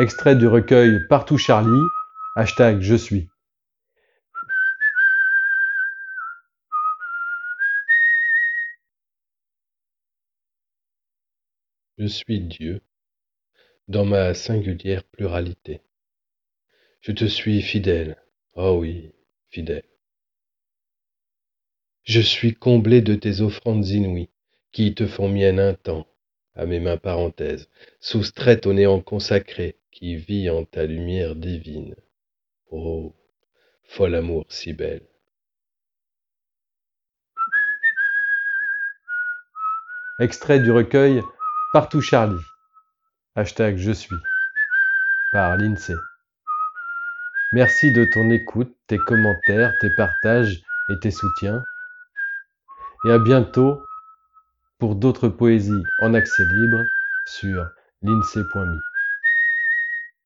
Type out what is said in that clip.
Extrait du recueil Partout Charlie, hashtag Je suis. Je suis Dieu dans ma singulière pluralité. Je te suis fidèle, oh oui, fidèle. Je suis comblé de tes offrandes inouïes, qui te font mienne un temps, à mes mains parenthèses, soustraites au néant consacré, qui vit en ta lumière divine. Oh, fol amour si belle. Extrait du recueil Partout Charlie, hashtag Je suis, par l'INSEE. Merci de ton écoute, tes commentaires, tes partages et tes soutiens. Et à bientôt pour d'autres poésies en accès libre sur l'INSEE.me.